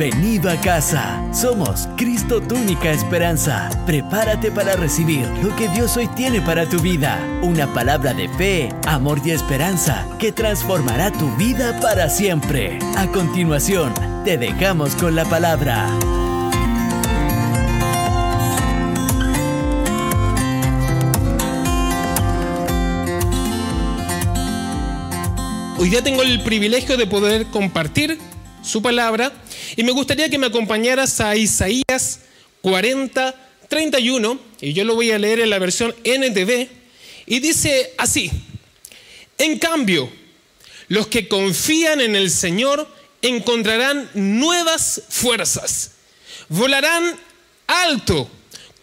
Bienvenido a casa. Somos Cristo tu única esperanza. Prepárate para recibir lo que Dios hoy tiene para tu vida. Una palabra de fe, amor y esperanza que transformará tu vida para siempre. A continuación, te dejamos con la palabra. Hoy día tengo el privilegio de poder compartir su palabra y me gustaría que me acompañaras a Isaías 40, 31 y yo lo voy a leer en la versión NTV y dice así, en cambio, los que confían en el Señor encontrarán nuevas fuerzas, volarán alto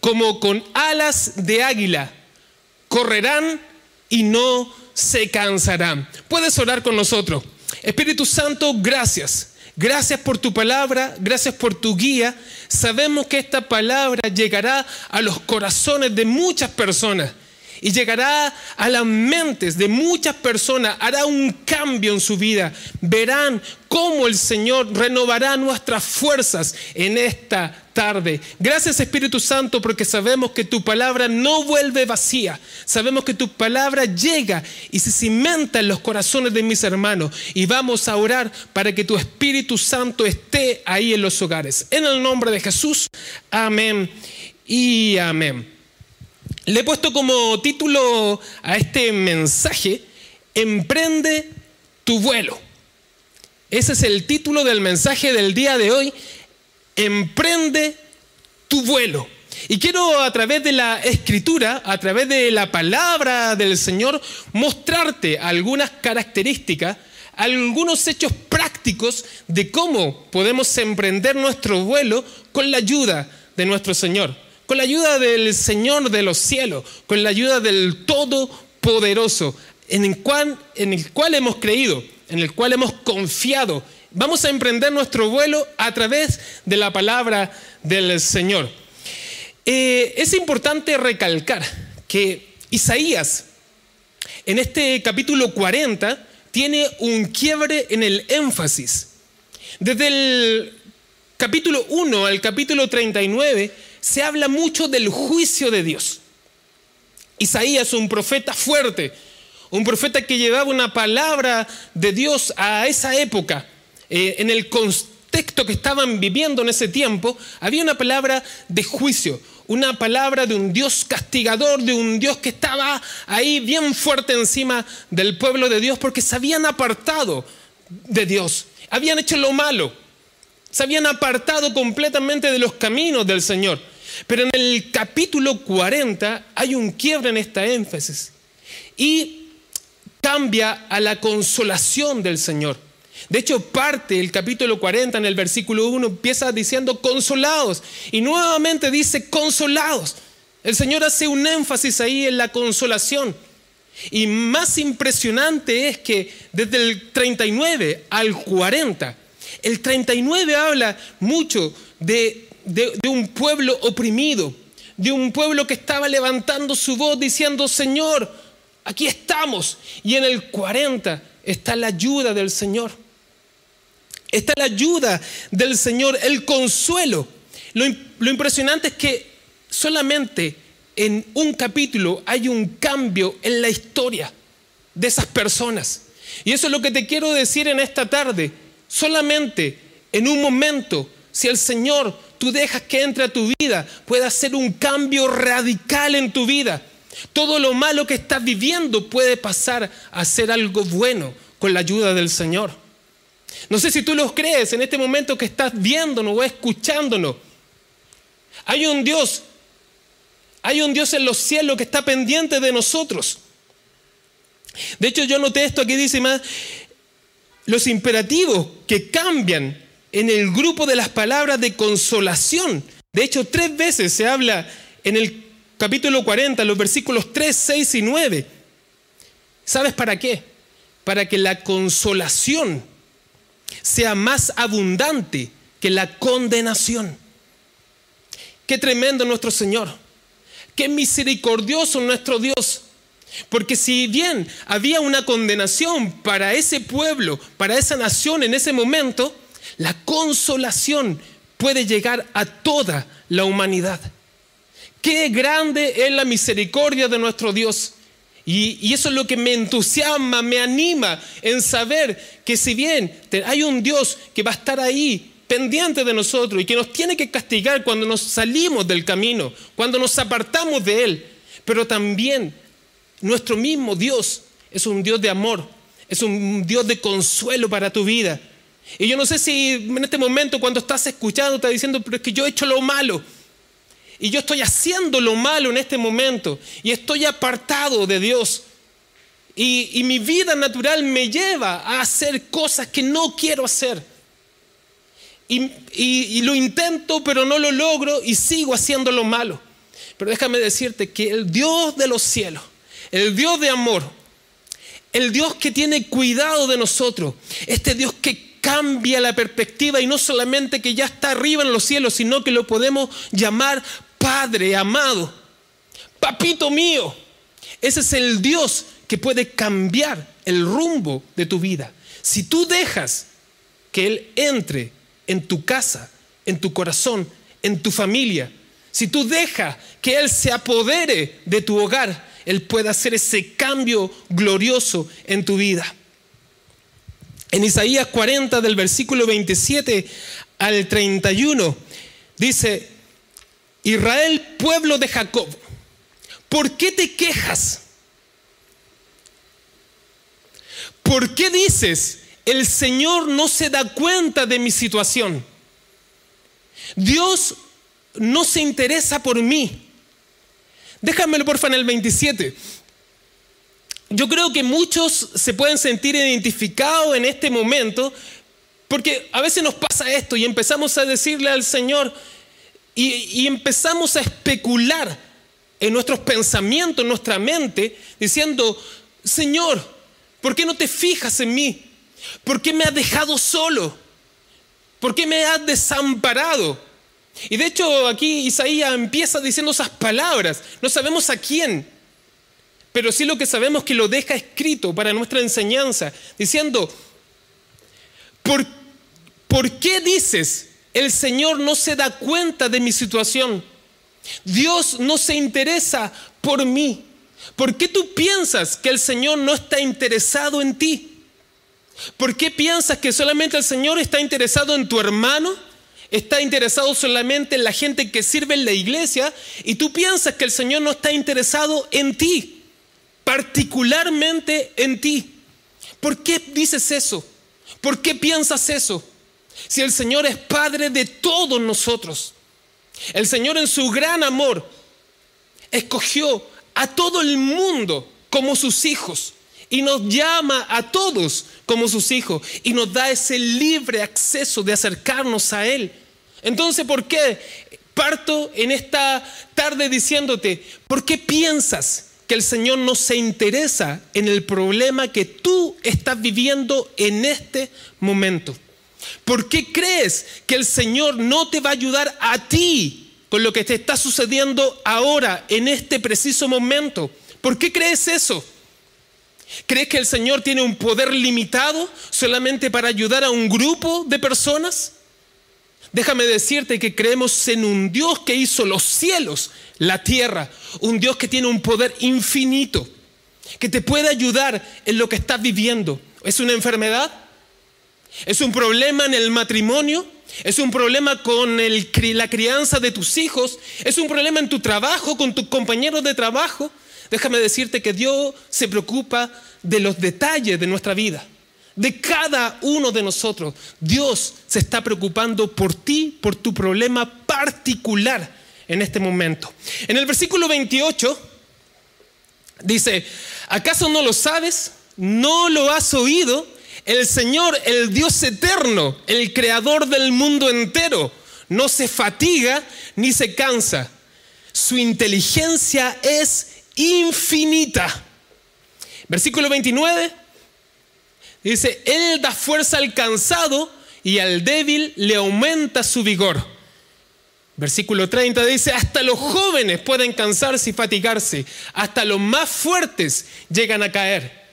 como con alas de águila, correrán y no se cansarán. Puedes orar con nosotros. Espíritu Santo, gracias. Gracias por tu palabra, gracias por tu guía. Sabemos que esta palabra llegará a los corazones de muchas personas y llegará a las mentes de muchas personas, hará un cambio en su vida. Verán cómo el Señor renovará nuestras fuerzas en esta Gracias Espíritu Santo porque sabemos que tu palabra no vuelve vacía. Sabemos que tu palabra llega y se cimenta en los corazones de mis hermanos. Y vamos a orar para que tu Espíritu Santo esté ahí en los hogares. En el nombre de Jesús, amén y amén. Le he puesto como título a este mensaje, Emprende tu vuelo. Ese es el título del mensaje del día de hoy, Emprende tu vuelo. Y quiero a través de la escritura, a través de la palabra del Señor, mostrarte algunas características, algunos hechos prácticos de cómo podemos emprender nuestro vuelo con la ayuda de nuestro Señor con la ayuda del Señor de los cielos, con la ayuda del Todopoderoso, en el cual, en el cual hemos creído, en el cual hemos confiado. Vamos a emprender nuestro vuelo a través de la palabra del Señor. Eh, es importante recalcar que Isaías, en este capítulo 40, tiene un quiebre en el énfasis. Desde el capítulo 1 al capítulo 39, se habla mucho del juicio de Dios. Isaías, un profeta fuerte, un profeta que llevaba una palabra de Dios a esa época, eh, en el contexto que estaban viviendo en ese tiempo, había una palabra de juicio, una palabra de un Dios castigador, de un Dios que estaba ahí bien fuerte encima del pueblo de Dios porque se habían apartado de Dios, habían hecho lo malo, se habían apartado completamente de los caminos del Señor. Pero en el capítulo 40 hay un quiebre en esta énfasis y cambia a la consolación del Señor. De hecho, parte el capítulo 40 en el versículo 1 empieza diciendo consolados y nuevamente dice consolados. El Señor hace un énfasis ahí en la consolación. Y más impresionante es que desde el 39 al 40, el 39 habla mucho de de, un pueblo oprimido, de un pueblo que estaba levantando su voz diciendo, Señor, aquí estamos. Y en el 40 está la ayuda del Señor. Está la ayuda del Señor, el consuelo. Lo, impresionante es que solamente en un capítulo hay un cambio en la historia de esas personas. Y eso es lo que te quiero decir en esta tarde. Solamente en un momento, si el Señor tú dejas que entre a tu vida, puede hacer un cambio radical en tu vida. Todo lo malo que estás viviendo puede pasar a ser algo bueno con la ayuda del Señor. No sé si tú lo crees en este momento que estás viéndonos o escuchándonos. Hay un Dios, hay un Dios en los cielos que está pendiente de nosotros. De hecho, yo noté esto aquí dice más, los imperativos que cambian en el grupo de las palabras de consolación. De hecho, tres veces se habla en el capítulo 40, los versículos 3, 6 y 9. ¿Sabes para qué? Para que la consolación sea más abundante que la condenación. Qué tremendo nuestro Señor. Qué misericordioso nuestro Dios. Porque si bien había una condenación para ese pueblo, para esa nación en ese momento, la consolación puede llegar a toda la humanidad. Qué grande es la misericordia de nuestro Dios. Y, eso es lo que me entusiasma, me anima en saber que si bien hay un Dios que va a estar ahí pendiente de nosotros y que nos tiene que castigar cuando nos salimos del camino, cuando nos apartamos de Él, pero también nuestro mismo Dios es un Dios de amor, es un Dios de consuelo para tu vida. Y yo no sé si en este momento cuando estás escuchando estás diciendo, pero es que yo he hecho lo malo. Y yo estoy haciendo lo malo en este momento y estoy apartado de Dios. Y, mi vida natural me lleva a hacer cosas que no quiero hacer. Y, y, lo intento, pero no lo logro y sigo haciendo lo malo. Pero déjame decirte que el Dios de los cielos, el Dios de amor, el Dios que tiene cuidado de nosotros, este Dios que cambia la perspectiva y no solamente que ya está arriba en los cielos, sino que lo podemos llamar Padre amado, papito mío. Ese es el Dios que puede cambiar el rumbo de tu vida. Si tú dejas que Él entre en tu casa, en tu corazón, en tu familia, si tú dejas que Él se apodere de tu hogar, Él puede hacer ese cambio glorioso en tu vida. En Isaías 40 del versículo 27 al 31 dice, Israel, pueblo de Jacob, ¿por qué te quejas? ¿Por qué dices, el Señor no se da cuenta de mi situación? Dios no se interesa por mí. Déjamelo porfa en el 27. Yo creo que muchos se pueden sentir identificados en este momento porque a veces nos pasa esto y empezamos a decirle al Señor, y, empezamos a especular en nuestros pensamientos, en nuestra mente, diciendo, Señor, ¿por qué no te fijas en mí? ¿Por qué me has dejado solo? ¿Por qué me has desamparado? Y de hecho aquí Isaías empieza diciendo esas palabras. No sabemos a quién, pero sí lo que sabemos que lo deja escrito para nuestra enseñanza, diciendo, ¿por, ¿por qué dices el Señor no se da cuenta de mi situación. Dios no se interesa por mí. ¿Por qué tú piensas que el Señor no está interesado en ti? ¿Por qué piensas que solamente el Señor está interesado en tu hermano? Está interesado solamente en la gente que sirve en la iglesia y tú piensas que el Señor no está interesado en ti, particularmente en ti. ¿Por qué dices eso? ¿Por qué piensas eso? Si el Señor es Padre de todos nosotros, el Señor en su gran amor escogió a todo el mundo como sus hijos y nos llama a todos como sus hijos y nos da ese libre acceso de acercarnos a Él. Entonces, ¿por qué parto en esta tarde diciéndote, ¿por qué piensas que el Señor no se interesa en el problema que tú estás viviendo en este momento? ¿Por qué crees que el Señor no te va a ayudar a ti con lo que te está sucediendo ahora, en este preciso momento? ¿Por qué crees eso? ¿Crees que el Señor tiene un poder limitado solamente para ayudar a un grupo de personas? Déjame decirte que creemos en un Dios que hizo los cielos, la tierra, un Dios que tiene un poder infinito, que te puede ayudar en lo que estás viviendo. ¿Es una enfermedad? ¿Es un problema en el matrimonio? ¿Es un problema con la crianza de tus hijos? ¿Es un problema en tu trabajo, con tus compañeros de trabajo? Déjame decirte que Dios se preocupa de los detalles de nuestra vida, de cada uno de nosotros. Dios se está preocupando por ti, por tu problema particular en este momento. En el versículo 28 dice, ¿acaso no lo sabes? ¿No lo has oído? El Señor, el Dios eterno, el creador del mundo entero, no se fatiga ni se cansa. Su inteligencia es infinita. Versículo 29 dice, Él da fuerza al cansado y al débil le aumenta su vigor. Versículo 30 dice, hasta los jóvenes pueden cansarse y fatigarse, hasta los más fuertes llegan a caer.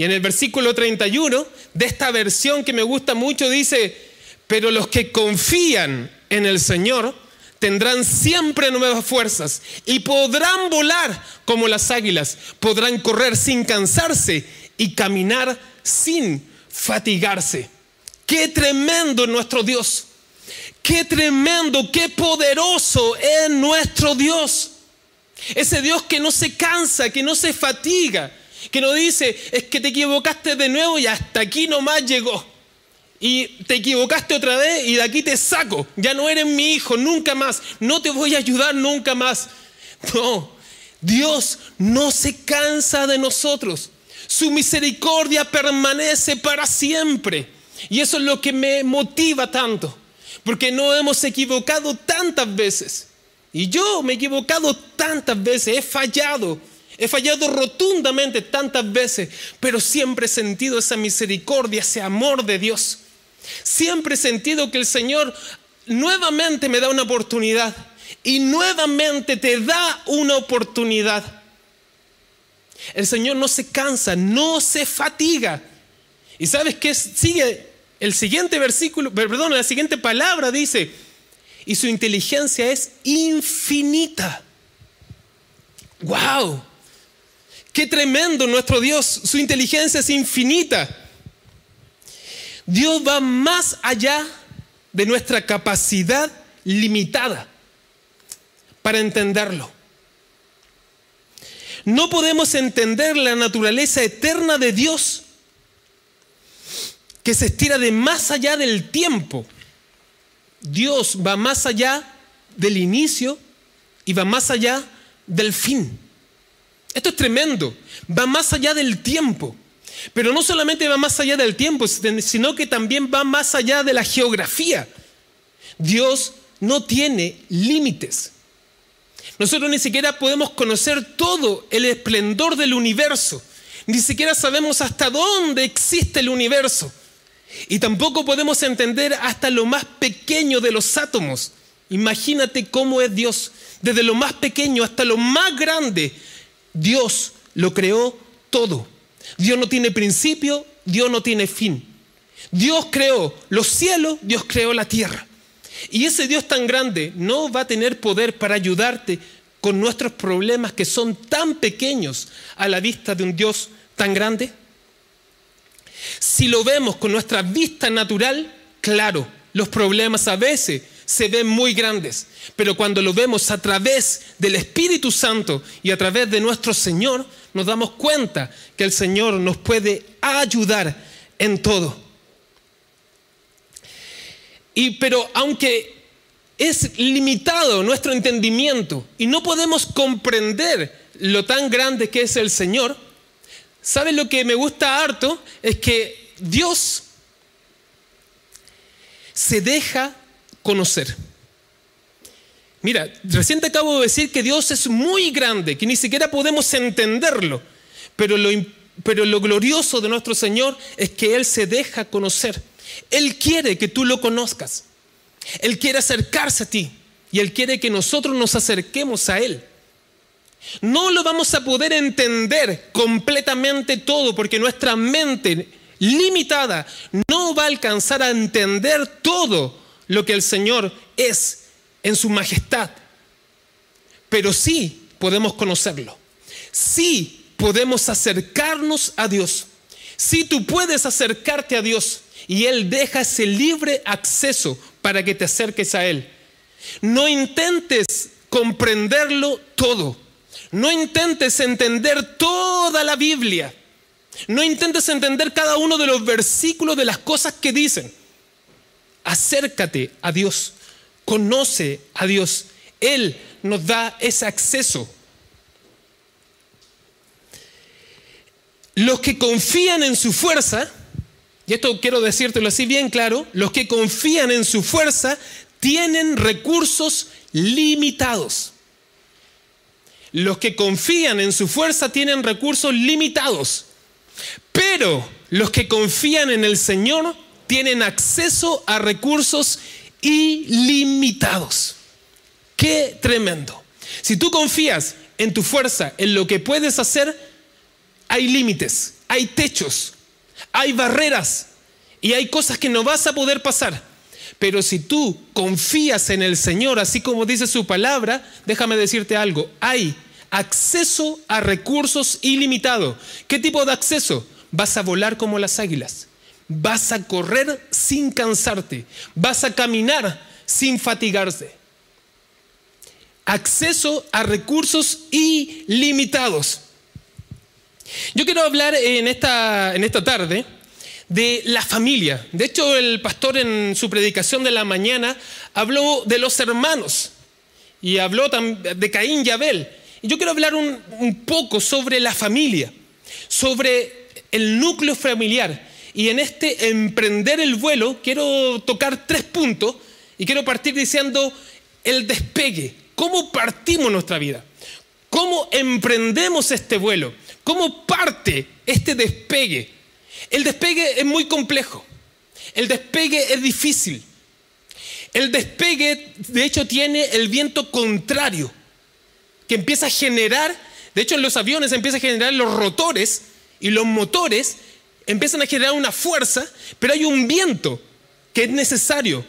Y en el versículo 31 de esta versión que me gusta mucho dice, Pero los que confían en el Señor tendrán siempre nuevas fuerzas y podrán volar como las águilas, podrán correr sin cansarse y caminar sin fatigarse. Qué tremendo nuestro Dios. Qué tremendo, qué poderoso es nuestro Dios. Ese Dios que no se cansa, que no se fatiga, que no dice, es que te equivocaste de nuevo y hasta aquí nomás llegó. Y te equivocaste otra vez y de aquí te saco. Ya no eres mi hijo, nunca más. No te voy a ayudar nunca más. No, Dios no se cansa de nosotros. Su misericordia permanece para siempre. Y eso es lo que me motiva tanto. Porque no hemos equivocado tantas veces. Y yo me he equivocado tantas veces, he fallado, he fallado rotundamente tantas veces, pero siempre he sentido esa misericordia, ese amor de Dios. Siempre he sentido que el Señor nuevamente me da una oportunidad y nuevamente te da una oportunidad. El Señor no se cansa, no se fatiga. ¿Y sabes qué sigue? El siguiente versículo, perdón, la siguiente palabra dice, y su inteligencia es infinita. ¡Wow! ¡Qué tremendo nuestro Dios! Su inteligencia es infinita. Dios va más allá de nuestra capacidad limitada para entenderlo. No podemos entender la naturaleza eterna de Dios que se estira de más allá del tiempo Dios va más allá del inicio y va más allá del fin. Esto es tremendo, va más allá del tiempo. Pero no solamente va más allá del tiempo, sino que también va más allá de la geografía. Dios no tiene límites. Nosotros ni siquiera podemos conocer todo el esplendor del universo. Ni siquiera sabemos hasta dónde existe el universo. Y tampoco podemos entender hasta lo más pequeño de los átomos. Imagínate cómo es Dios. Desde lo más pequeño hasta lo más grande, Dios lo creó todo. Dios no tiene principio, Dios no tiene fin. Dios creó los cielos, Dios creó la tierra. Y ese Dios tan grande no va a tener poder para ayudarte con nuestros problemas que son tan pequeños a la vista de un Dios tan grande. Si lo vemos con nuestra vista natural, claro, los problemas a veces se ven muy grandes, pero cuando lo vemos a través del Espíritu Santo y a través de nuestro Señor, nos damos cuenta que el Señor nos puede ayudar en todo. Y pero aunque es limitado nuestro entendimiento y no podemos comprender lo tan grande que es el Señor, ¿Sabes lo que me gusta harto? Es que Dios se deja conocer. Mira, recién te acabo de decir que Dios es muy grande, que ni siquiera podemos entenderlo, pero lo, pero lo glorioso de nuestro Señor es que Él se deja conocer. Él quiere que tú lo conozcas. Él quiere acercarse a ti y Él quiere que nosotros nos acerquemos a Él. No lo vamos a poder entender completamente todo porque nuestra mente limitada no va a alcanzar a entender todo lo que el Señor es en su majestad. Pero sí podemos conocerlo. Sí podemos acercarnos a Dios. Sí tú puedes acercarte a Dios y Él deja ese libre acceso para que te acerques a Él. No intentes comprenderlo todo no intentes entender toda la Biblia. No intentes entender cada uno de los versículos de las cosas que dicen. Acércate a Dios. Conoce a Dios. Él nos da ese acceso. Los que confían en su fuerza, y esto quiero decírtelo así bien claro, los que confían en su fuerza tienen recursos limitados. Los que confían en su fuerza tienen recursos limitados, pero los que confían en el Señor tienen acceso a recursos ilimitados. Qué tremendo. Si tú confías en tu fuerza, en lo que puedes hacer, hay límites, hay techos, hay barreras y hay cosas que no vas a poder pasar. Pero si tú confías en el Señor, así como dice su palabra, déjame decirte algo, hay acceso a recursos ilimitados. ¿Qué tipo de acceso? Vas a volar como las águilas, vas a correr sin cansarte, vas a caminar sin fatigarse. Acceso a recursos ilimitados. Yo quiero hablar en esta, en esta tarde de la familia. De hecho, el pastor en su predicación de la mañana habló de los hermanos y habló de Caín y Abel. Y yo quiero hablar un, un poco sobre la familia, sobre el núcleo familiar. Y en este emprender el vuelo quiero tocar tres puntos y quiero partir diciendo el despegue, cómo partimos nuestra vida, cómo emprendemos este vuelo, cómo parte este despegue. El despegue es muy complejo. El despegue es difícil. El despegue, de hecho, tiene el viento contrario, que empieza a generar, de hecho en los aviones empieza a generar los rotores y los motores empiezan a generar una fuerza, pero hay un viento que es necesario,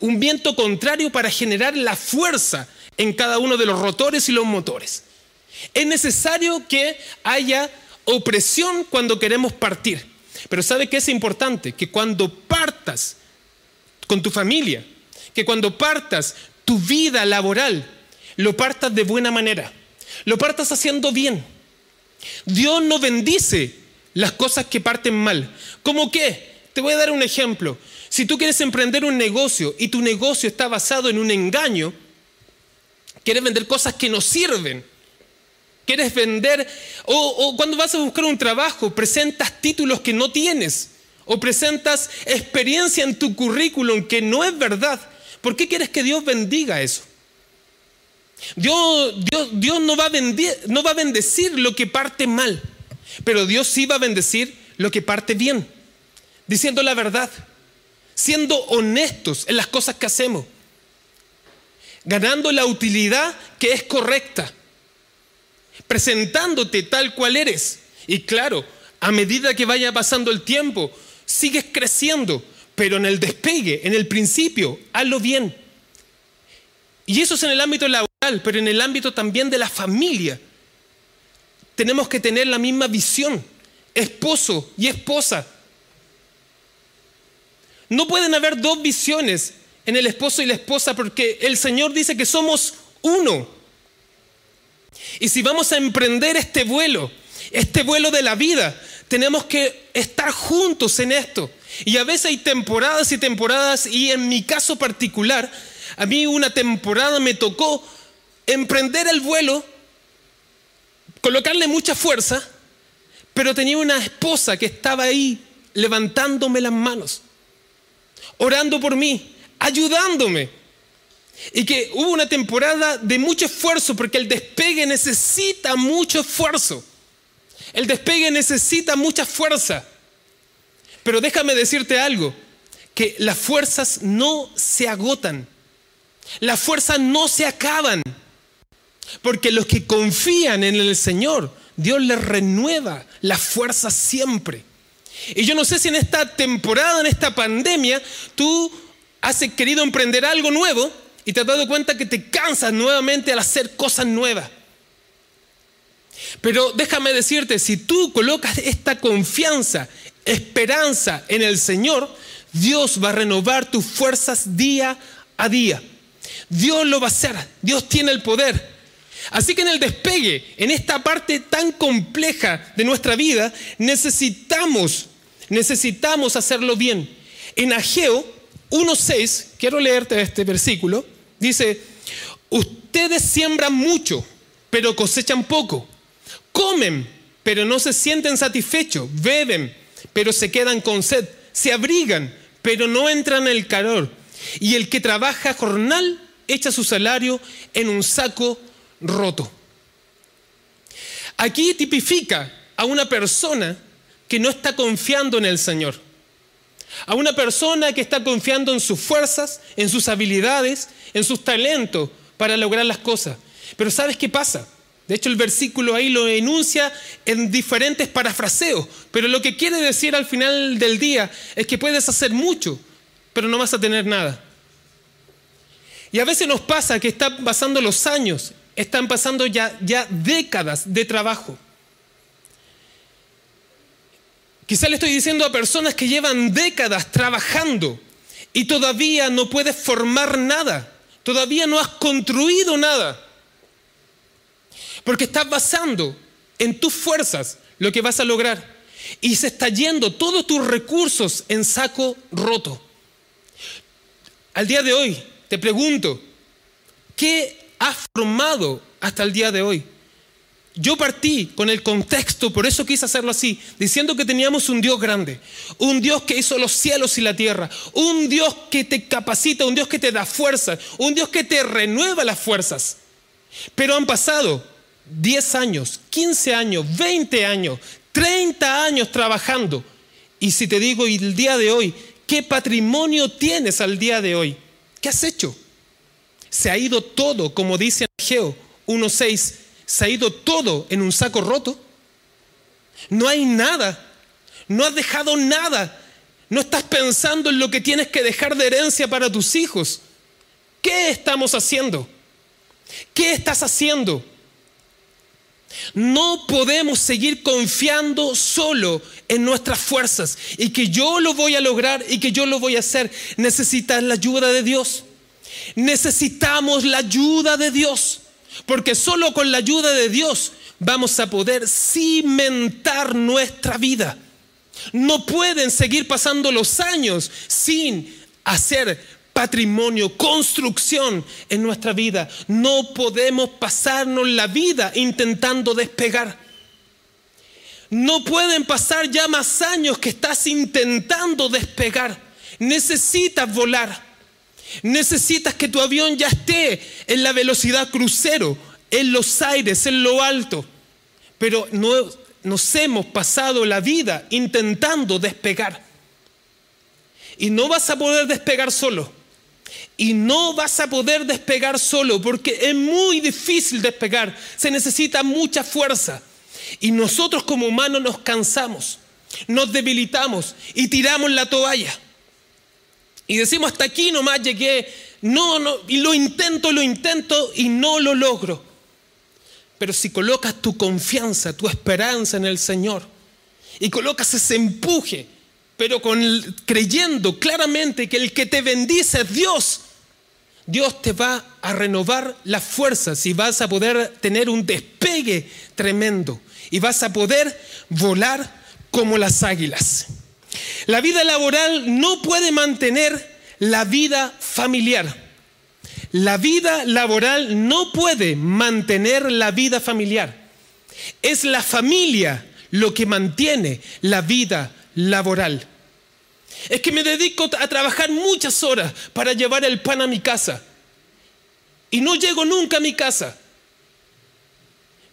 un viento contrario para generar la fuerza en cada uno de los rotores y los motores. Es necesario que haya opresión cuando queremos partir. Pero ¿sabe qué es importante? Que cuando partas con tu familia, que cuando partas tu vida laboral, lo partas de buena manera, lo partas haciendo bien. Dios no bendice las cosas que parten mal. ¿Cómo qué? Te voy a dar un ejemplo. Si tú quieres emprender un negocio y tu negocio está basado en un engaño, quieres vender cosas que no sirven, quieres vender, o, cuando vas a buscar un trabajo, presentas títulos que no tienes, o presentas experiencia en tu currículum que no es verdad. ¿Por qué quieres que Dios bendiga eso? Dios, Dios, Dios no, va a no va a bendecir lo que parte mal, pero Dios sí va a bendecir lo que parte bien, diciendo la verdad, siendo honestos en las cosas que hacemos, ganando la utilidad que es correcta presentándote tal cual eres. Y claro, a medida que vaya pasando el tiempo, sigues creciendo, pero en el despegue, en el principio, hazlo bien. Y eso es en el ámbito laboral, pero en el ámbito también de la familia. Tenemos que tener la misma visión, esposo y esposa. No pueden haber dos visiones en el esposo y la esposa porque el Señor dice que somos uno. Y si vamos a emprender este vuelo, este vuelo de la vida, tenemos que estar juntos en esto. Y a veces hay temporadas y temporadas, y en mi caso particular, a mí una temporada me tocó emprender el vuelo, colocarle mucha fuerza, pero tenía una esposa que estaba ahí levantándome las manos, orando por mí, ayudándome. Y que hubo una temporada de mucho esfuerzo porque el despegue necesita mucho esfuerzo. El despegue necesita mucha fuerza. Pero déjame decirte algo, que las fuerzas no se agotan. Las fuerzas no se acaban. Porque los que confían en el Señor, Dios les renueva las fuerzas siempre. Y yo no sé si en esta temporada, en esta pandemia, tú has querido emprender algo nuevo y te has dado cuenta que te cansas nuevamente al hacer cosas nuevas. Pero déjame decirte, si tú colocas esta confianza, esperanza en el Señor, Dios va a renovar tus fuerzas día a día. Dios lo va a hacer, Dios tiene el poder. Así que en el despegue, en esta parte tan compleja de nuestra vida, necesitamos, necesitamos hacerlo bien. En Ageo 1.6, quiero leerte este versículo, dice, ustedes siembran mucho, pero cosechan poco. Comen, pero no se sienten satisfechos. Beben, pero se quedan con sed. Se abrigan, pero no entran en el calor. Y el que trabaja jornal echa su salario en un saco roto. Aquí tipifica a una persona que no está confiando en el Señor. A una persona que está confiando en sus fuerzas, en sus habilidades, en sus talentos para lograr las cosas. Pero ¿sabes qué pasa? De hecho, el versículo ahí lo enuncia en diferentes parafraseos, pero lo que quiere decir al final del día es que puedes hacer mucho, pero no vas a tener nada. Y a veces nos pasa que están pasando los años, están pasando ya, ya décadas de trabajo. Quizá le estoy diciendo a personas que llevan décadas trabajando y todavía no puedes formar nada, todavía no has construido nada, porque estás basando en tus fuerzas lo que vas a lograr y se está yendo todos tus recursos en saco roto. Al día de hoy te pregunto, ¿qué has formado hasta el día de hoy? Yo partí con el contexto, por eso quise hacerlo así, diciendo que teníamos un Dios grande, un Dios que hizo los cielos y la tierra, un Dios que te capacita, un Dios que te da fuerza, un Dios que te renueva las fuerzas. Pero han pasado 10 años, 15 años, 20 años, 30 años trabajando. Y si te digo el día de hoy, ¿qué patrimonio tienes al día de hoy? ¿Qué has hecho? Se ha ido todo, como dice Ageo 1.6 se ha ido todo en un saco roto. No hay nada. No has dejado nada. No estás pensando en lo que tienes que dejar de herencia para tus hijos. ¿Qué estamos haciendo? ¿Qué estás haciendo? No podemos seguir confiando solo en nuestras fuerzas y que yo lo voy a lograr y que yo lo voy a hacer. Necesitas la ayuda de Dios. Necesitamos la ayuda de Dios. Porque solo con la ayuda de Dios vamos a poder cimentar nuestra vida. No pueden seguir pasando los años sin hacer patrimonio, construcción en nuestra vida. No podemos pasarnos la vida intentando despegar. No pueden pasar ya más años que estás intentando despegar. Necesitas volar. Necesitas que tu avión ya esté en la velocidad crucero, en los aires, en lo alto. Pero no, nos hemos pasado la vida intentando despegar. Y no vas a poder despegar solo. Y no vas a poder despegar solo porque es muy difícil despegar. Se necesita mucha fuerza. Y nosotros como humanos nos cansamos, nos debilitamos y tiramos la toalla. Y decimos, hasta aquí nomás llegué, no, no, y lo intento, lo intento y no lo logro. Pero si colocas tu confianza, tu esperanza en el Señor y colocas ese empuje, pero con, creyendo claramente que el que te bendice es Dios, Dios te va a renovar las fuerzas y vas a poder tener un despegue tremendo y vas a poder volar como las águilas. La vida laboral no puede mantener la vida familiar. La vida laboral no puede mantener la vida familiar. Es la familia lo que mantiene la vida laboral. Es que me dedico a trabajar muchas horas para llevar el pan a mi casa. Y no llego nunca a mi casa.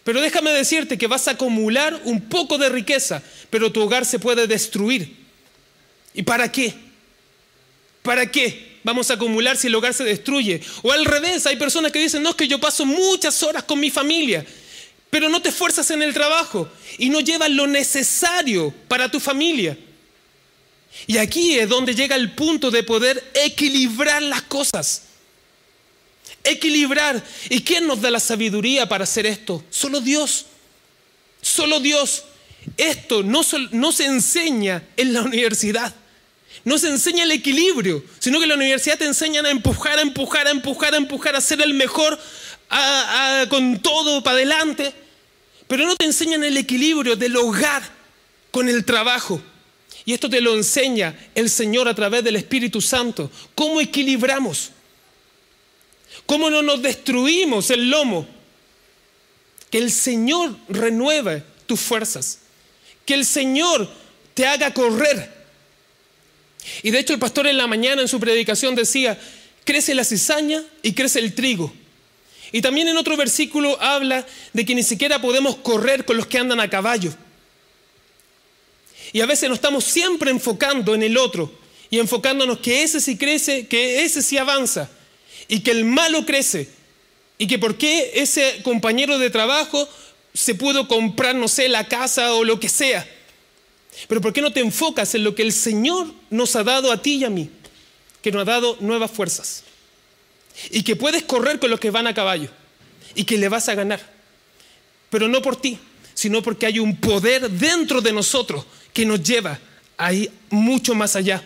Pero déjame decirte que vas a acumular un poco de riqueza, pero tu hogar se puede destruir. ¿Y para qué? ¿Para qué vamos a acumular si el hogar se destruye? O al revés, hay personas que dicen, no, es que yo paso muchas horas con mi familia, pero no te esfuerzas en el trabajo y no llevas lo necesario para tu familia. Y aquí es donde llega el punto de poder equilibrar las cosas. Equilibrar. ¿Y quién nos da la sabiduría para hacer esto? Solo Dios. Solo Dios. Esto no, no se enseña en la universidad. No se enseña el equilibrio, sino que la universidad te enseña a empujar, a empujar, a empujar, a empujar, a ser el mejor con todo para adelante. Pero no te enseñan el equilibrio del hogar con el trabajo. Y esto te lo enseña el Señor a través del Espíritu Santo. ¿Cómo equilibramos? ¿Cómo no nos destruimos el lomo? Que el Señor renueve tus fuerzas. Que el Señor te haga correr y de hecho el pastor en la mañana en su predicación decía, crece la cizaña y crece el trigo. Y también en otro versículo habla de que ni siquiera podemos correr con los que andan a caballo. Y a veces nos estamos siempre enfocando en el otro y enfocándonos que ese sí crece, que ese sí avanza y que el malo crece y que por qué ese compañero de trabajo se pudo comprar, no sé, la casa o lo que sea. Pero ¿por qué no te enfocas en lo que el Señor nos ha dado a ti y a mí? que nos ha dado nuevas fuerzas. Y que puedes correr con los que van a caballo. Y que le vas a ganar. Pero no por ti, sino porque hay un poder dentro de nosotros que nos lleva ahí mucho más allá.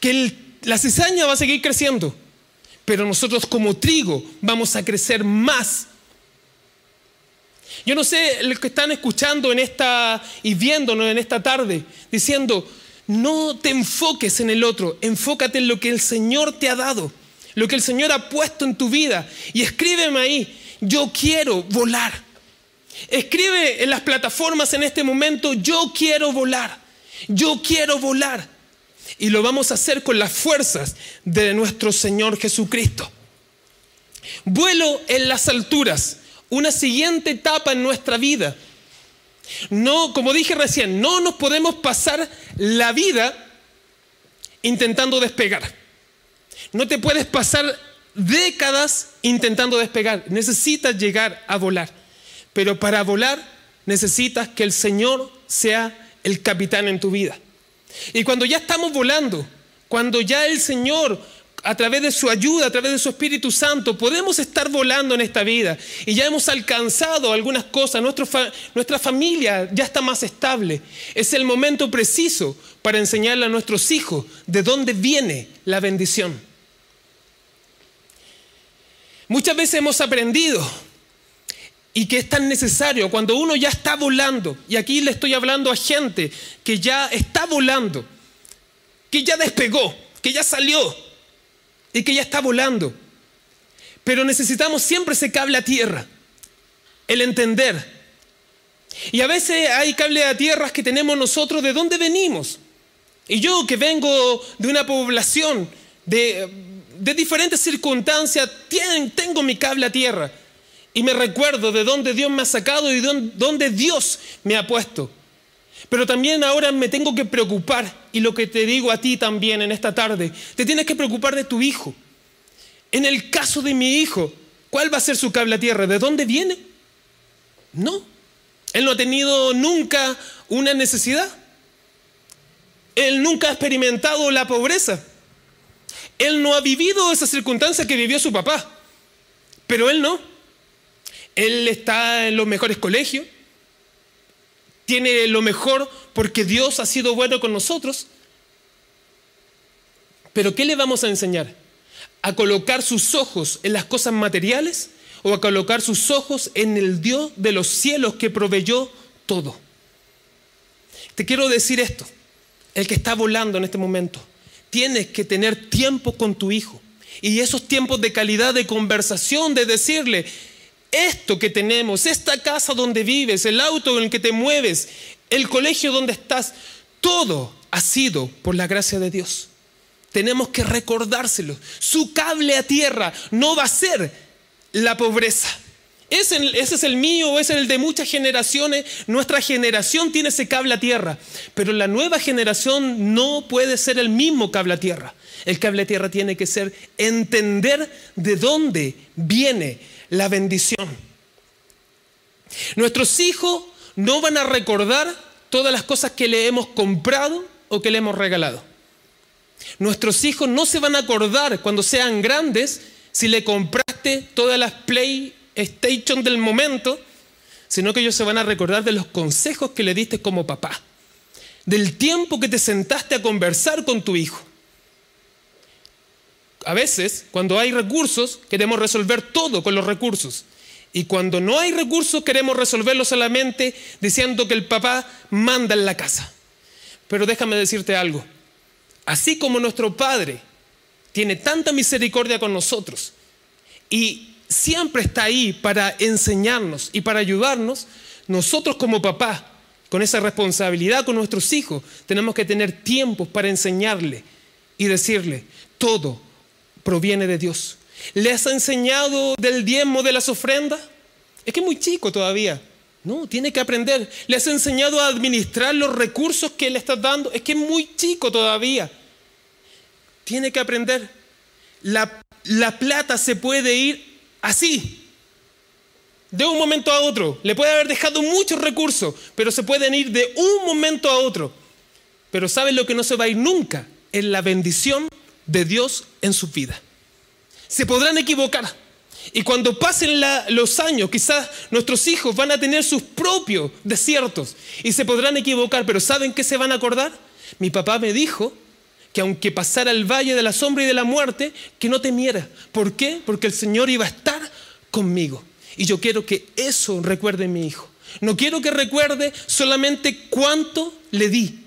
Que la cizaña va a seguir creciendo, pero nosotros como trigo vamos a crecer más. Yo no sé, los que están escuchando en esta y viéndonos en esta tarde, diciendo, no te enfoques en el otro, enfócate en lo que el Señor te ha dado, lo que el Señor ha puesto en tu vida. Y escríbeme ahí, yo quiero volar. Escribe en las plataformas en este momento, yo quiero volar, yo quiero volar. Y lo vamos a hacer con las fuerzas de nuestro Señor Jesucristo. Vuelo en las alturas, una siguiente etapa en nuestra vida. No, como dije recién, no nos podemos pasar la vida intentando despegar. No te puedes pasar décadas intentando despegar. Necesitas llegar a volar. Pero para volar necesitas que el Señor sea el capitán en tu vida. Y cuando ya estamos volando, cuando ya el Señor, a través de su ayuda, a través de su Espíritu Santo, podemos estar volando en esta vida. Y ya hemos alcanzado algunas cosas, nuestra familia ya está más estable, es el momento preciso para enseñarle a nuestros hijos de dónde viene la bendición. Muchas veces hemos aprendido y que es tan necesario cuando uno ya está volando, y aquí le estoy hablando a gente que ya está volando, que ya despegó, que ya salió y que ya está volando. Pero necesitamos siempre ese cable a tierra, el entender. Y a veces hay cable a tierra que tenemos nosotros de dónde venimos. Y yo que vengo de una población de, de diferentes circunstancias, tengo mi cable a tierra y me recuerdo de dónde Dios me ha sacado y dónde Dios me ha puesto. Pero también ahora me tengo que preocupar, y lo que te digo a ti también en esta tarde, te tienes que preocupar de tu hijo. En el caso de mi hijo, ¿cuál va a ser su cable a tierra? ¿De dónde viene? No. Él no ha tenido nunca una necesidad. Él nunca ha experimentado la pobreza. Él no ha vivido esa circunstancia que vivió su papá. Pero él no. Él está en los mejores colegios, tiene lo mejor porque Dios ha sido bueno con nosotros. Pero ¿qué le vamos a enseñar? ¿A colocar sus ojos en las cosas materiales o a colocar sus ojos en el Dios de los cielos que proveyó todo? Te quiero decir esto, el que está volando en este momento, tienes que tener tiempo con tu hijo y esos tiempos de calidad de conversación, de decirle, esto que tenemos, esta casa donde vives, el auto en el que te mueves, el colegio donde estás, todo ha sido por la gracia de Dios. Tenemos que recordárselo. Su cable a tierra no va a ser la pobreza. Ese, es el mío, ese es el de muchas generaciones. Nuestra generación tiene ese cable a tierra, pero la nueva generación no puede ser el mismo cable a tierra. El cable a tierra tiene que ser entender de dónde viene la bendición. Nuestros hijos no van a recordar todas las cosas que le hemos comprado o que le hemos regalado. Nuestros hijos no se van a acordar cuando sean grandes si le compraste todas las PlayStation del momento, sino que ellos se van a recordar de los consejos que le diste como papá, del tiempo que te sentaste a conversar con tu hijo a veces, cuando hay recursos, queremos resolver todo con los recursos. Y cuando no hay recursos, queremos resolverlo solamente diciendo que el papá manda en la casa. Pero déjame decirte algo. Así como nuestro Padre tiene tanta misericordia con nosotros y siempre está ahí para enseñarnos y para ayudarnos, nosotros como papá, con esa responsabilidad con nuestros hijos, tenemos que tener tiempos para enseñarle y decirle, todo proviene de Dios. ¿Le has enseñado del diezmo de las ofrendas? Es que es muy chico todavía. No, tiene que aprender. ¿Le has enseñado a administrar los recursos que le estás dando? Es que es muy chico todavía. Tiene que aprender. La, la plata se puede ir así, de un momento a otro. Le puede haber dejado muchos recursos, pero se pueden ir de un momento a otro. Pero ¿sabes lo que no se va a ir nunca? Es la bendición de Dios en su vida. Se podrán equivocar. Y cuando pasen los años, quizás nuestros hijos van a tener sus propios desiertos y se podrán equivocar, pero ¿saben qué se van a acordar? Mi papá me dijo que aunque pasara el valle de la sombra y de la muerte, que no temiera. ¿Por qué? Porque el Señor iba a estar conmigo. Y yo quiero que eso recuerde mi hijo. No quiero que recuerde solamente cuánto le di.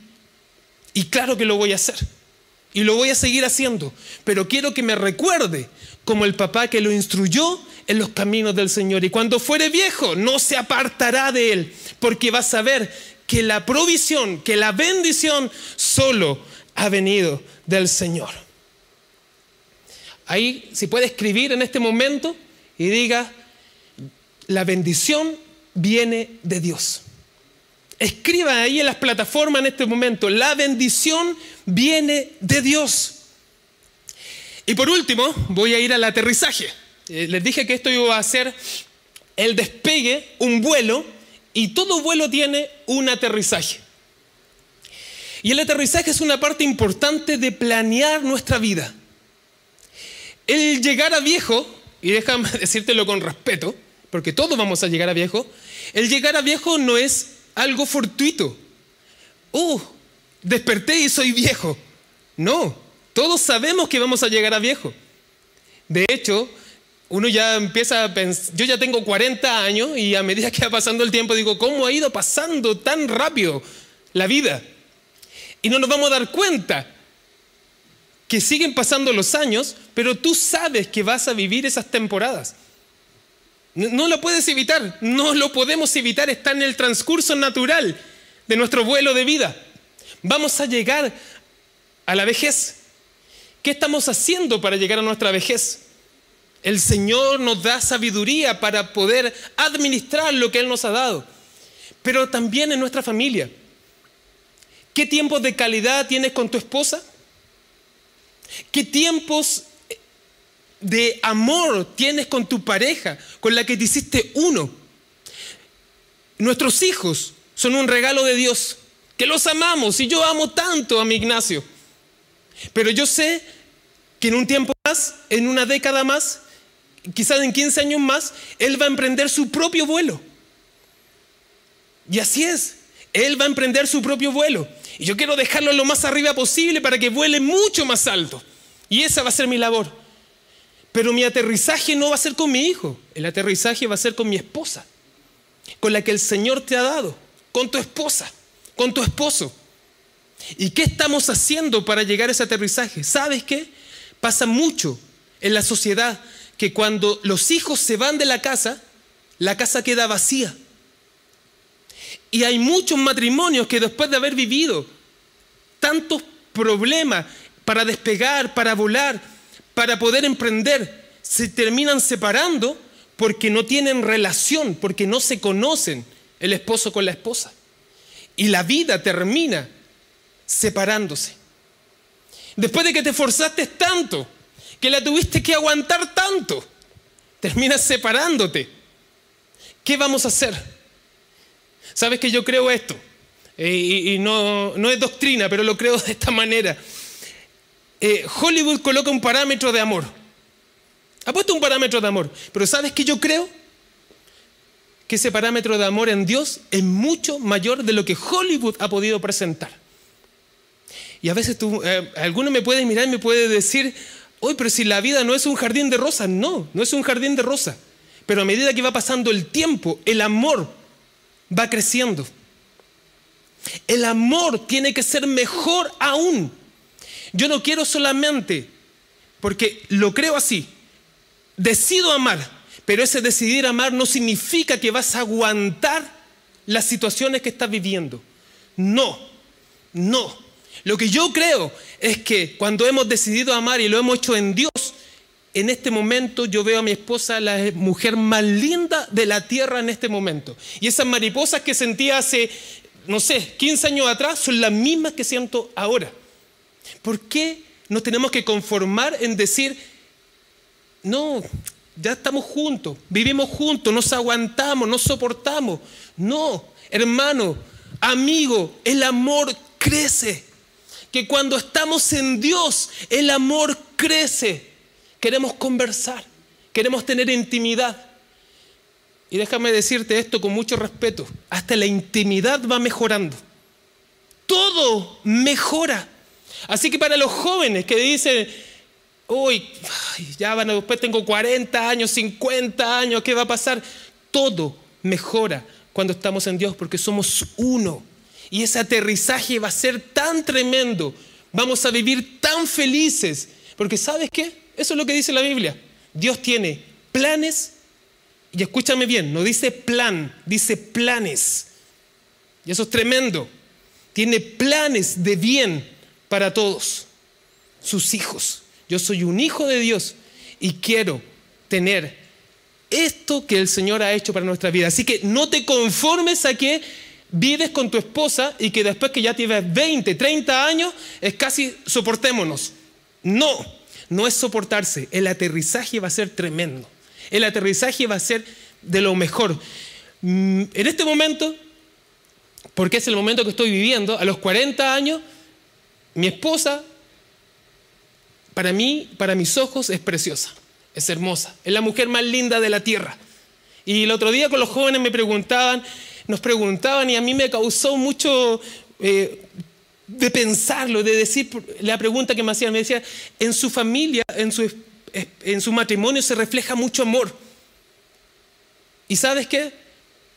Y claro que lo voy a hacer. Y lo voy a seguir haciendo. Pero quiero que me recuerde como el papá que lo instruyó en los caminos del Señor. Y cuando fuere viejo, no se apartará de él. Porque va a saber que la provisión, que la bendición solo ha venido del Señor. Ahí, si puede escribir en este momento y diga, la bendición viene de Dios. Escriba ahí en las plataformas en este momento, la bendición viene de Dios. Y por último, voy a ir al aterrizaje. Eh, les dije que esto iba a ser el despegue, un vuelo, y todo vuelo tiene un aterrizaje. Y el aterrizaje es una parte importante de planear nuestra vida. El llegar a viejo, y déjame decírtelo con respeto, porque todos vamos a llegar a viejo, el llegar a viejo no es algo fortuito. Oh, desperté y soy viejo. No, todos sabemos que vamos a llegar a viejo. De hecho, uno ya empieza a pensar, yo ya tengo 40 años y a medida que va pasando el tiempo digo, ¿cómo ha ido pasando tan rápido la vida? Y no nos vamos a dar cuenta que siguen pasando los años, pero tú sabes que vas a vivir esas temporadas. No, lo puedes evitar, no lo podemos evitar, está en el transcurso natural de nuestro vuelo de vida. Vamos a llegar a la vejez. ¿Qué estamos haciendo para llegar a nuestra vejez? El Señor nos da sabiduría para poder administrar lo que Él nos ha dado, pero también en nuestra familia. ¿Qué tiempos de calidad tienes con tu esposa? ¿Qué tiempos de amor tienes con tu pareja, con la que te hiciste uno? Nuestros hijos son un regalo de Dios, que los amamos y yo amo tanto a mi Ignacio. Pero yo sé que en un tiempo más, en una década más, quizás en 15 años más, Él va a emprender su propio vuelo. Y así es, Él va a emprender su propio vuelo. Y yo quiero dejarlo lo más arriba posible para que vuele mucho más alto. Y esa va a ser mi labor. Pero mi aterrizaje no va a ser con mi hijo, el aterrizaje va a ser con mi esposa, con la que el Señor te ha dado, con tu esposa, con tu esposo. ¿Y qué estamos haciendo para llegar a ese aterrizaje? ¿Sabes qué? Pasa mucho en la sociedad que cuando los hijos se van de la casa, la casa queda vacía. Y hay muchos matrimonios que después de haber vivido tantos problemas para despegar, para volar, para poder emprender, se terminan separando porque no tienen relación, porque no se conocen el esposo con la esposa. Y la vida termina separándose. Después de que te forzaste tanto, que la tuviste que aguantar tanto, terminas separándote. ¿Qué vamos a hacer? ¿Sabes que yo creo esto? Eh, y, no, no, es doctrina, pero lo creo de esta manera. Eh, Hollywood coloca un parámetro de amor. Ha puesto un parámetro de amor. Pero ¿sabes que yo creo? Que ese parámetro de amor en Dios es mucho mayor de lo que Hollywood ha podido presentar. Y a veces tú, eh, alguno me puede mirar y me puede decir, hoy, pero si la vida no es un jardín de rosas, no, no es un jardín de rosas. Pero a medida que va pasando el tiempo, el amor va creciendo. El amor tiene que ser mejor aún. Yo no quiero solamente, porque lo creo así, decido amar, pero ese decidir amar no significa que vas a aguantar las situaciones que estás viviendo. No, no. Lo que yo creo es que cuando hemos decidido amar y lo hemos hecho en Dios, en este momento yo veo a mi esposa la mujer más linda de la tierra en este momento. Y esas mariposas que sentía hace, no sé, 15 años atrás son las mismas que siento ahora. ¿Por qué nos tenemos que conformar en decir, no, ya estamos juntos, vivimos juntos, nos aguantamos, nos soportamos? No, hermano, amigo, el amor crece que cuando estamos en Dios, el amor crece. Queremos conversar, queremos tener intimidad. Y déjame decirte esto con mucho respeto, hasta la intimidad va mejorando. Todo mejora. Así que para los jóvenes que dicen, uy, ya van, después tengo 40 años, 50 años, ¿qué va a pasar? Todo mejora cuando estamos en Dios porque somos uno. Y ese aterrizaje va a ser tan tremendo. Vamos a vivir tan felices. Porque ¿sabes qué? Eso es lo que dice la Biblia. Dios tiene planes. Y escúchame bien, no dice plan, dice planes. Y eso es tremendo. Tiene planes de bien para todos sus hijos. Yo soy un hijo de Dios y quiero tener esto que el Señor ha hecho para nuestra vida. Así que no te conformes a que vives con tu esposa y que después que ya tienes 20, 30 años, es casi soportémonos. No, no es soportarse. El aterrizaje va a ser tremendo. El aterrizaje va a ser de lo mejor. Mm, en este momento, porque es el momento que estoy viviendo, a los 40 años, mi esposa, para mí, para mis ojos, es preciosa, es hermosa, es la mujer más linda de la tierra. Y el otro día con los jóvenes me preguntaban, nos preguntaban y a mí me causó mucho eh, de pensarlo, de decir la pregunta que me hacían. Me decía, en su familia, en su, en su matrimonio se refleja mucho amor. ¿Y sabes qué?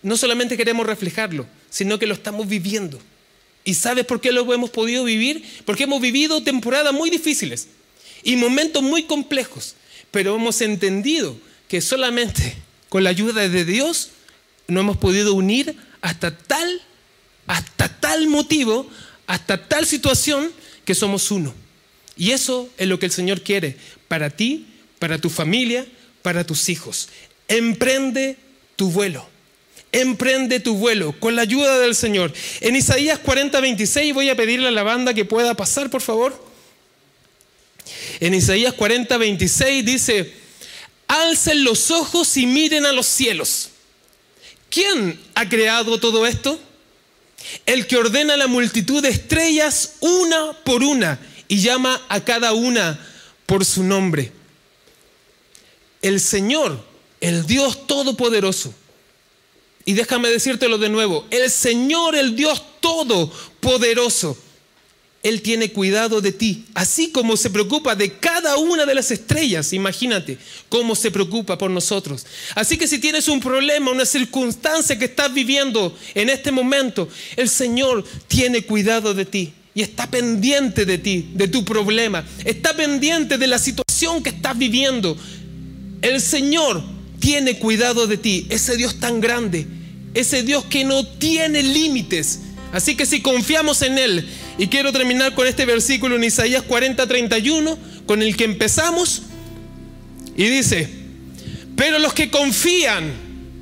No solamente queremos reflejarlo, sino que lo estamos viviendo. ¿Y sabes por qué lo hemos podido vivir? Porque hemos vivido temporadas muy difíciles y momentos muy complejos, pero hemos entendido que solamente con la ayuda de Dios no hemos podido unir hasta tal, hasta tal motivo, hasta tal situación que somos uno. Y eso es lo que el Señor quiere para ti, para tu familia, para tus hijos. Emprende tu vuelo. Emprende tu vuelo con la ayuda del Señor. En Isaías 40, 26 voy a pedirle a la banda que pueda pasar, por favor. En Isaías 40, 26 dice, alcen los ojos y miren a los cielos. ¿Quién ha creado todo esto? El que ordena la multitud de estrellas una por una y llama a cada una por su nombre. El Señor, el Dios Todopoderoso. Y déjame decírtelo de nuevo, el Señor, el Dios Todopoderoso él tiene cuidado de ti, así como se preocupa de cada una de las estrellas. Imagínate cómo se preocupa por nosotros. Así que si tienes un problema, una circunstancia que estás viviendo en este momento, el Señor tiene cuidado de ti y está pendiente de ti, de tu problema. Está pendiente de la situación que estás viviendo. El Señor tiene cuidado de ti, ese Dios tan grande, ese Dios que no tiene límites. Así que si confiamos en Él, y quiero terminar con este versículo en Isaías 40, 31, con el que empezamos. Y dice, pero los que confían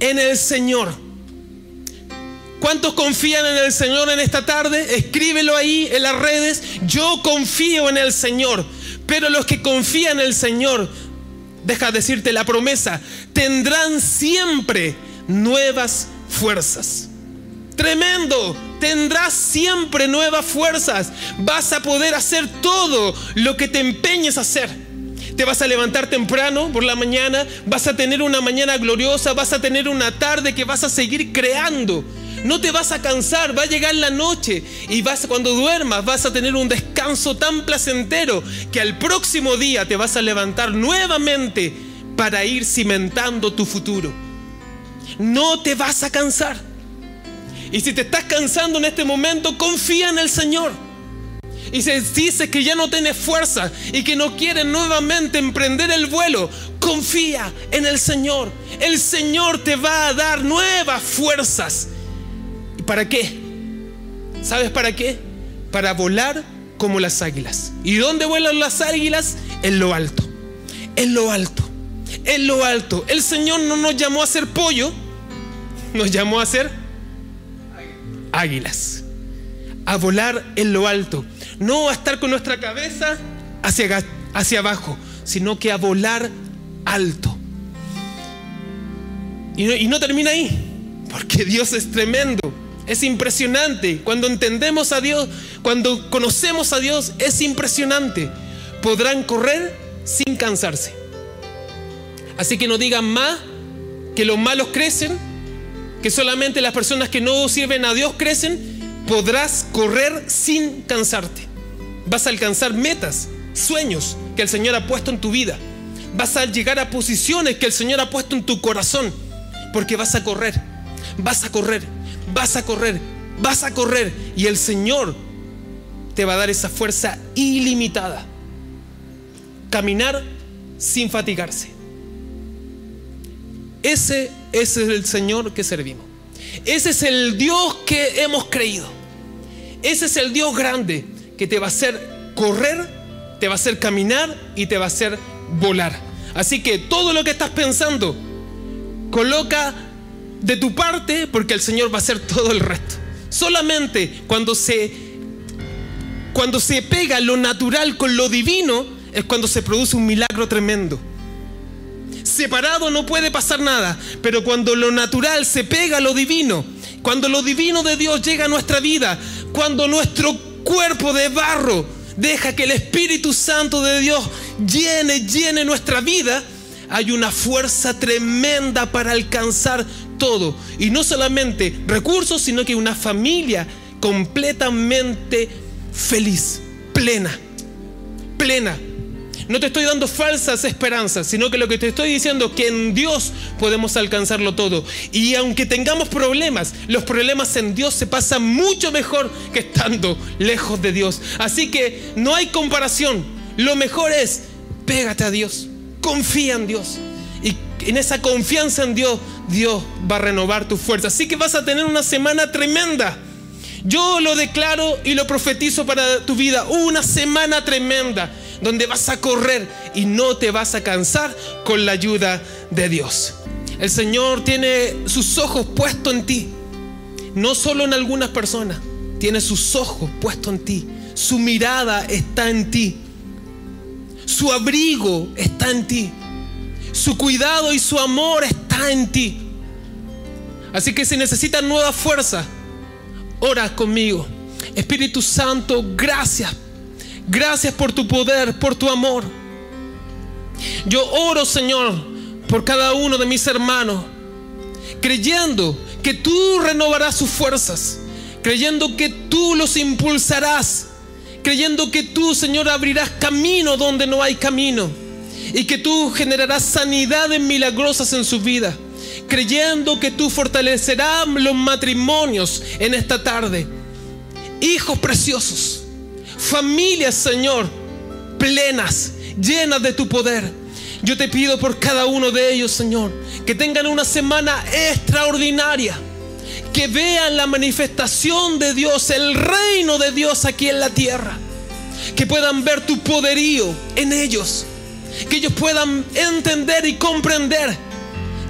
en el Señor, ¿cuántos confían en el Señor en esta tarde? Escríbelo ahí en las redes. Yo confío en el Señor, pero los que confían en el Señor, deja decirte la promesa, tendrán siempre nuevas fuerzas. Tremendo tendrás siempre nuevas fuerzas. Vas a poder hacer todo lo que te empeñes a hacer. Te vas a levantar temprano por la mañana, vas a tener una mañana gloriosa, vas a tener una tarde que vas a seguir creando. No te vas a cansar, va a llegar la noche y vas cuando duermas vas a tener un descanso tan placentero que al próximo día te vas a levantar nuevamente para ir cimentando tu futuro. No te vas a cansar. Y si te estás cansando en este momento, confía en el Señor. Y si dices que ya no tienes fuerza y que no quieres nuevamente emprender el vuelo, confía en el Señor. El Señor te va a dar nuevas fuerzas. ¿Y para qué? ¿Sabes para qué? Para volar como las águilas. ¿Y dónde vuelan las águilas? En lo alto. En lo alto. En lo alto. El Señor no nos llamó a ser pollo, nos llamó a ser águilas, a volar en lo alto, no a estar con nuestra cabeza hacia, hacia abajo, sino que a volar alto. Y no, y no termina ahí, porque Dios es tremendo, es impresionante. Cuando entendemos a Dios, cuando conocemos a Dios, es impresionante. Podrán correr sin cansarse. Así que no digan más que los malos crecen, que solamente las personas que no sirven a Dios crecen. Podrás correr sin cansarte. Vas a alcanzar metas, sueños que el Señor ha puesto en tu vida. Vas a llegar a posiciones que el Señor ha puesto en tu corazón. Porque vas a correr, vas a correr, vas a correr, vas a correr. Y el Señor te va a dar esa fuerza ilimitada. Caminar sin fatigarse. Ese, es el Señor que servimos. Ese es el Dios que hemos creído. Ese es el Dios grande que te va a hacer correr, te va a hacer caminar y te va a hacer volar. Así que todo lo que estás pensando, coloca de tu parte porque el Señor va a hacer todo el resto. Solamente cuando se cuando se pega lo natural con lo divino es cuando se produce un milagro tremendo separado no puede pasar nada. Pero cuando lo natural se pega a lo divino, cuando lo divino de Dios llega a nuestra vida, cuando nuestro cuerpo de barro deja que el Espíritu Santo de Dios llene, llene nuestra vida, hay una fuerza tremenda para alcanzar todo. Y no solamente recursos, sino que una familia completamente feliz, plena, plena. No te estoy dando falsas esperanzas, sino que lo que te estoy diciendo es que en Dios podemos alcanzarlo todo. Y aunque tengamos problemas, los problemas en Dios se pasan mucho mejor que estando lejos de Dios. Así que no hay comparación. Lo mejor es, pégate a Dios, confía en Dios. En esa confianza en Dios, Dios va a renovar tu fuerza. Así que vas a tener una semana tremenda. Yo lo declaro y lo profetizo para tu vida. Una semana tremenda donde vas a correr y no te vas a cansar con la ayuda de Dios. El Señor tiene sus ojos puestos en ti, no solo en algunas personas, tiene sus ojos puestos en ti, su mirada está en ti, su abrigo está en ti, su cuidado y su amor está en ti. Así que si necesitas nueva fuerza, ora conmigo. Espíritu Santo, gracias Gracias por tu poder, por tu amor. Yo oro, Señor, por cada uno de mis hermanos, creyendo que tú renovarás sus fuerzas, creyendo que tú los impulsarás, creyendo que tú, Señor, abrirás camino donde no hay camino y que tú generarás sanidades milagrosas en su vida, creyendo que tú fortalecerás los matrimonios en esta tarde. Hijos preciosos familias, Señor, plenas, llenas de tu poder. Yo te pido por cada uno de ellos, Señor, que tengan una semana extraordinaria, que vean la manifestación de Dios, el reino de Dios aquí en la tierra, que puedan ver tu poderío en ellos, que ellos puedan entender y comprender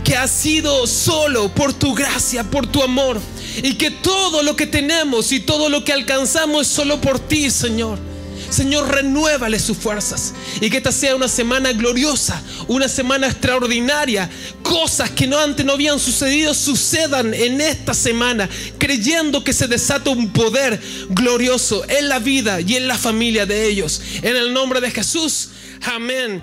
que ha sido solo por tu gracia, por tu amor, y que todo lo que tenemos y todo lo que alcanzamos es solo por ti, Señor. Señor, renuévale sus fuerzas y que esta sea una semana gloriosa, una semana extraordinaria. Cosas que no antes no habían sucedido sucedan en esta semana, creyendo que se desata un poder glorioso en la vida y en la familia de ellos. En el nombre de Jesús, amén